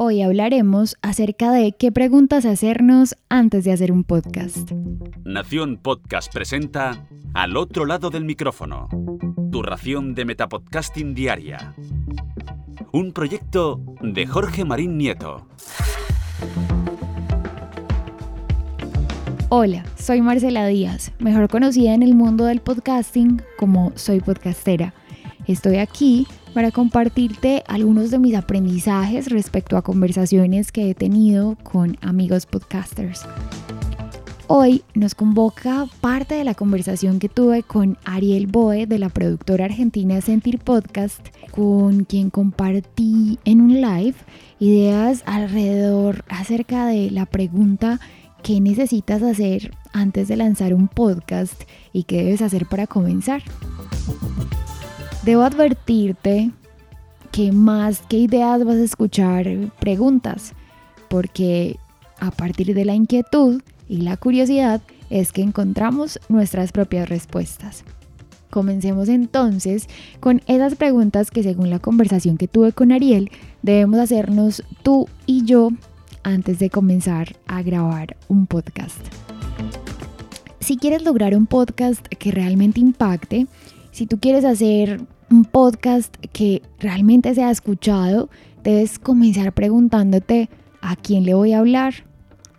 Hoy hablaremos acerca de qué preguntas hacernos antes de hacer un podcast. Nación Podcast presenta Al otro lado del micrófono, tu ración de Metapodcasting Diaria. Un proyecto de Jorge Marín Nieto. Hola, soy Marcela Díaz, mejor conocida en el mundo del podcasting como Soy Podcastera. Estoy aquí para compartirte algunos de mis aprendizajes respecto a conversaciones que he tenido con amigos podcasters. Hoy nos convoca parte de la conversación que tuve con Ariel Boe de la productora argentina Sentir Podcast, con quien compartí en un live ideas alrededor acerca de la pregunta qué necesitas hacer antes de lanzar un podcast y qué debes hacer para comenzar. Debo advertirte que más que ideas vas a escuchar preguntas, porque a partir de la inquietud y la curiosidad es que encontramos nuestras propias respuestas. Comencemos entonces con esas preguntas que según la conversación que tuve con Ariel debemos hacernos tú y yo antes de comenzar a grabar un podcast. Si quieres lograr un podcast que realmente impacte, si tú quieres hacer un podcast que realmente sea escuchado, debes comenzar preguntándote a quién le voy a hablar,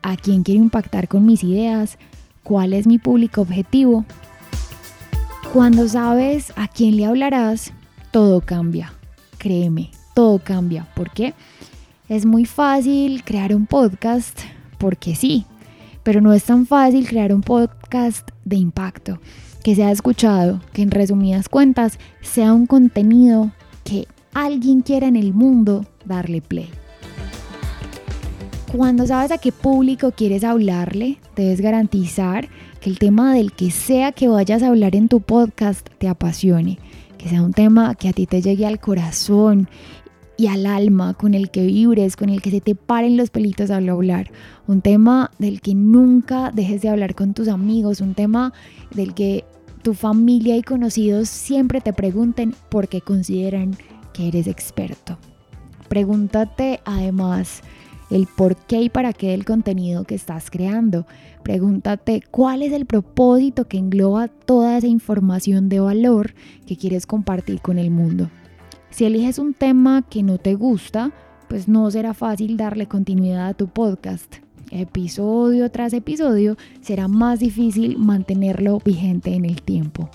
a quién quiero impactar con mis ideas, cuál es mi público objetivo. Cuando sabes a quién le hablarás, todo cambia. Créeme, todo cambia. ¿Por qué? Es muy fácil crear un podcast porque sí, pero no es tan fácil crear un podcast de impacto que sea escuchado, que en resumidas cuentas sea un contenido que alguien quiera en el mundo darle play. Cuando sabes a qué público quieres hablarle, debes garantizar que el tema del que sea que vayas a hablar en tu podcast te apasione, que sea un tema que a ti te llegue al corazón y al alma, con el que vibres, con el que se te paren los pelitos al hablar. Un tema del que nunca dejes de hablar con tus amigos, un tema del que tu familia y conocidos siempre te pregunten por qué consideran que eres experto. Pregúntate además el por qué y para qué del contenido que estás creando. Pregúntate cuál es el propósito que engloba toda esa información de valor que quieres compartir con el mundo. Si eliges un tema que no te gusta, pues no será fácil darle continuidad a tu podcast. Episodio tras episodio será más difícil mantenerlo vigente en el tiempo.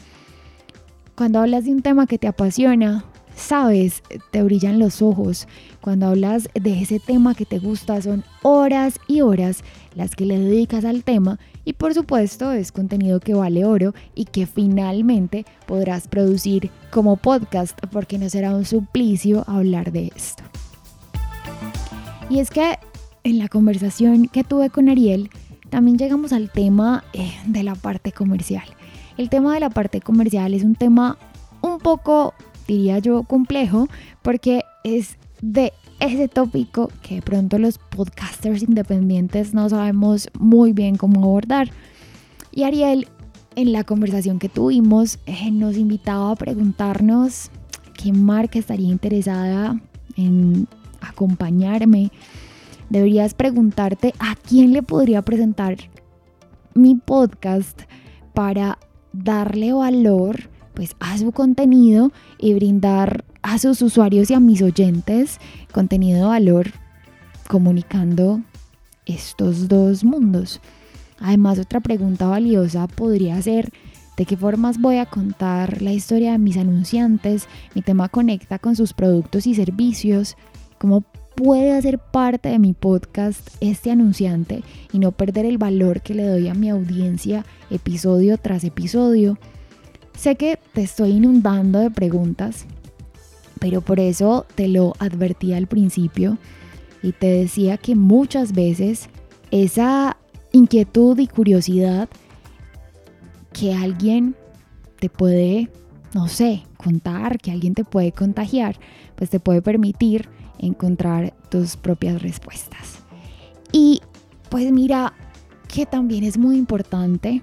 Cuando hablas de un tema que te apasiona, sabes, te brillan los ojos. Cuando hablas de ese tema que te gusta, son horas y horas las que le dedicas al tema y por supuesto es contenido que vale oro y que finalmente podrás producir como podcast porque no será un suplicio hablar de esto. Y es que en la conversación que tuve con Ariel también llegamos al tema eh, de la parte comercial. El tema de la parte comercial es un tema un poco diría yo, complejo, porque es de ese tópico que de pronto los podcasters independientes no sabemos muy bien cómo abordar. Y Ariel, en la conversación que tuvimos, eh, nos invitaba a preguntarnos qué marca estaría interesada en acompañarme. Deberías preguntarte a quién le podría presentar mi podcast para darle valor pues a su contenido y brindar a sus usuarios y a mis oyentes contenido de valor comunicando estos dos mundos. Además, otra pregunta valiosa podría ser de qué formas voy a contar la historia de mis anunciantes, mi tema conecta con sus productos y servicios, cómo puede hacer parte de mi podcast este anunciante y no perder el valor que le doy a mi audiencia episodio tras episodio. Sé que te estoy inundando de preguntas, pero por eso te lo advertí al principio y te decía que muchas veces esa inquietud y curiosidad que alguien te puede, no sé, contar, que alguien te puede contagiar, pues te puede permitir encontrar tus propias respuestas. Y pues mira que también es muy importante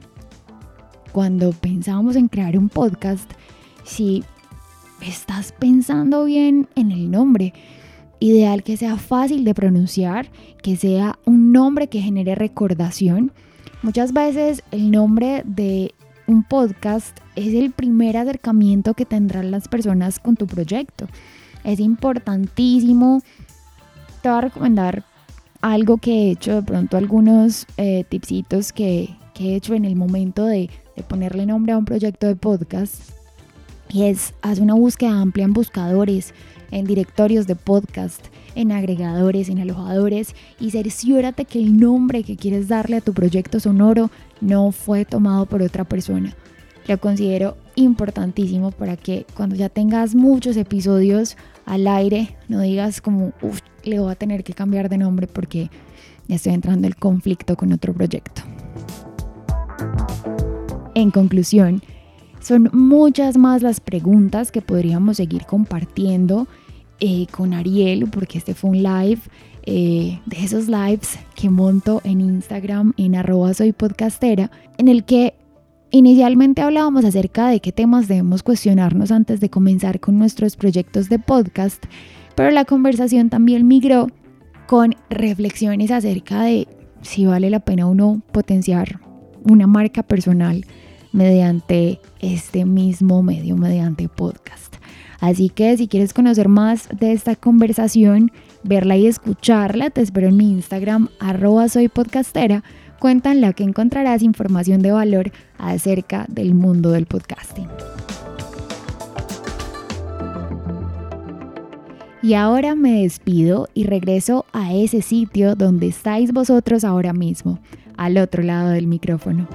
cuando pensábamos en crear un podcast, si estás pensando bien en el nombre, ideal que sea fácil de pronunciar, que sea un nombre que genere recordación. Muchas veces el nombre de un podcast es el primer acercamiento que tendrán las personas con tu proyecto. Es importantísimo. Te voy a recomendar algo que he hecho, de pronto algunos eh, tipsitos he hecho en el momento de, ponerle nombre a un proyecto de podcast. Y es, haz una búsqueda amplia en buscadores, en directorios de podcast, en agregadores, en alojadores y cerciórate que el nombre que quieres darle a tu proyecto sonoro no fue tomado por otra persona. Lo considero importantísimo para que cuando ya tengas muchos episodios al aire no digas como, le voy a tener que cambiar de nombre porque ya estoy entrando en conflicto con otro proyecto. En conclusión, son muchas más las preguntas que podríamos seguir compartiendo eh, con Ariel, porque este fue un live eh, de esos lives que monto en Instagram en arroba soy podcastera, en el que inicialmente hablábamos acerca de qué temas debemos cuestionarnos antes de comenzar con nuestros proyectos de podcast, pero la conversación también migró con reflexiones acerca de si vale la pena uno potenciar una marca personal mediante este mismo medio, mediante podcast. Así que si quieres conocer más de esta conversación, verla y escucharla, te espero en mi Instagram, arroba soy podcastera, que encontrarás información de valor acerca del mundo del podcasting. Y ahora me despido y regreso a ese sitio donde estáis vosotros ahora mismo, al otro lado del micrófono.